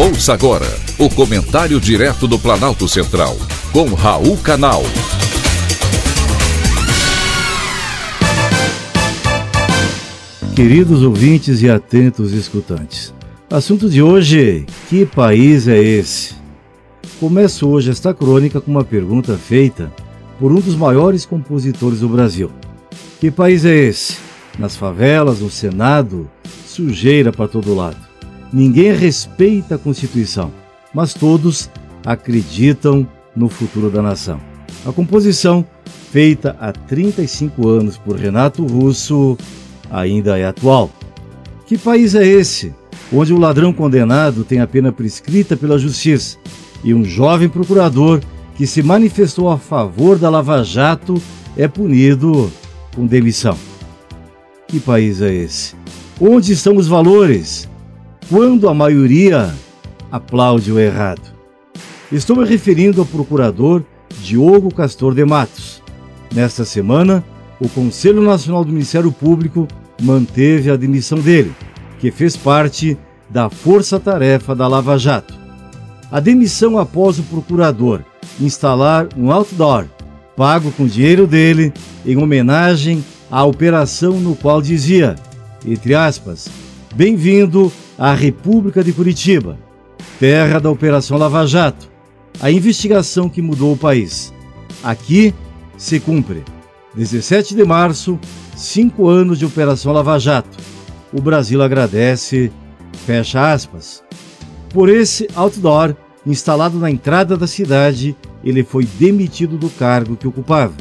Ouça agora o comentário direto do Planalto Central, com Raul Canal. Queridos ouvintes e atentos escutantes, assunto de hoje: que país é esse? Começo hoje esta crônica com uma pergunta feita por um dos maiores compositores do Brasil. Que país é esse? Nas favelas, no Senado, sujeira para todo lado. Ninguém respeita a Constituição, mas todos acreditam no futuro da nação. A composição, feita há 35 anos por Renato Russo, ainda é atual. Que país é esse, onde o ladrão condenado tem a pena prescrita pela justiça e um jovem procurador que se manifestou a favor da Lava Jato é punido com demissão? Que país é esse? Onde estão os valores? Quando a maioria aplaude o errado? Estou me referindo ao procurador Diogo Castor de Matos. Nesta semana, o Conselho Nacional do Ministério Público manteve a demissão dele, que fez parte da força-tarefa da Lava Jato. A demissão após o procurador instalar um outdoor pago com dinheiro dele em homenagem à operação no qual dizia, entre aspas, Bem-vindo à República de Curitiba, terra da Operação Lava Jato, a investigação que mudou o país. Aqui se cumpre. 17 de março, cinco anos de Operação Lava Jato. O Brasil agradece, fecha aspas. Por esse outdoor instalado na entrada da cidade, ele foi demitido do cargo que ocupava.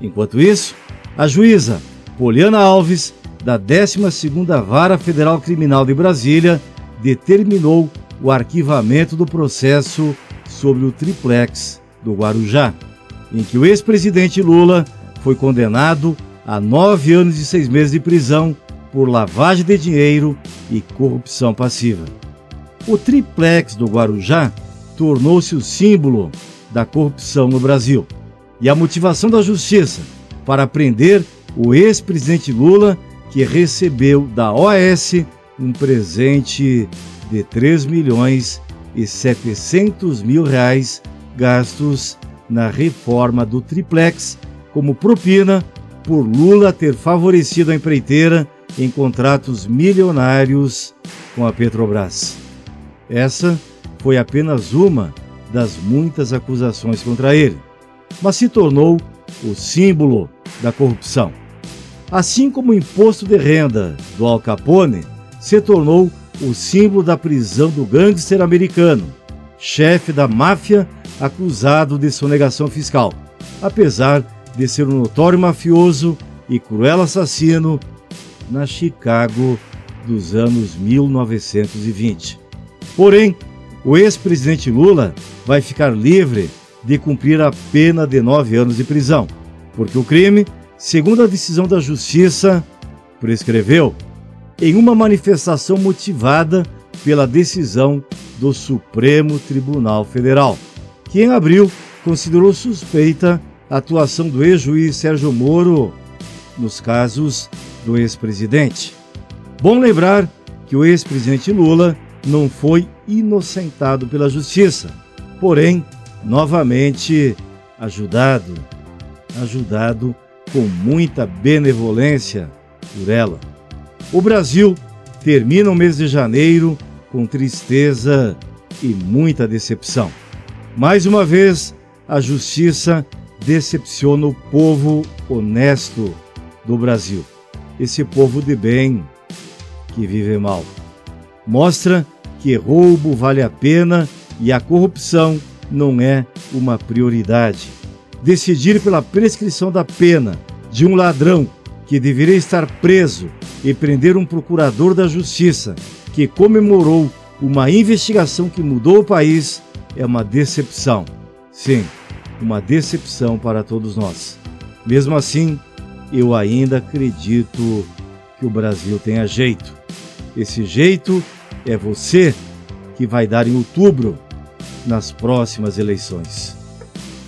Enquanto isso, a juíza Poliana Alves, da 12ª Vara Federal Criminal de Brasília, determinou o arquivamento do processo sobre o triplex do Guarujá, em que o ex-presidente Lula foi condenado a nove anos e seis meses de prisão por lavagem de dinheiro e corrupção passiva. O triplex do Guarujá tornou-se o símbolo da corrupção no Brasil. E a motivação da justiça para prender o ex-presidente Lula, que recebeu da OAS um presente de 3 milhões e 700 mil reais gastos na reforma do triplex como propina por Lula ter favorecido a empreiteira em contratos milionários com a Petrobras. Essa foi apenas uma das muitas acusações contra ele, mas se tornou o símbolo da corrupção. Assim como o imposto de renda do Al Capone se tornou o símbolo da prisão do gangster americano, chefe da máfia acusado de sonegação fiscal, apesar de ser um notório mafioso e cruel assassino na Chicago dos anos 1920. Porém, o ex-presidente Lula vai ficar livre de cumprir a pena de nove anos de prisão, porque o crime, segundo a decisão da Justiça, prescreveu em uma manifestação motivada pela decisão do Supremo Tribunal Federal, que em abril considerou suspeita a atuação do ex-juiz Sérgio Moro nos casos do ex-presidente. Bom lembrar que o ex-presidente Lula não foi inocentado pela justiça, porém, novamente ajudado, ajudado com muita benevolência por ela. O Brasil termina o mês de janeiro com tristeza e muita decepção. Mais uma vez, a justiça decepciona o povo honesto do Brasil, esse povo de bem que vive mal. Mostra que roubo vale a pena e a corrupção não é uma prioridade. Decidir pela prescrição da pena de um ladrão que deveria estar preso e prender um procurador da justiça que comemorou uma investigação que mudou o país é uma decepção. Sim, uma decepção para todos nós. Mesmo assim, eu ainda acredito que o Brasil tenha jeito. Esse jeito é você que vai dar em outubro nas próximas eleições.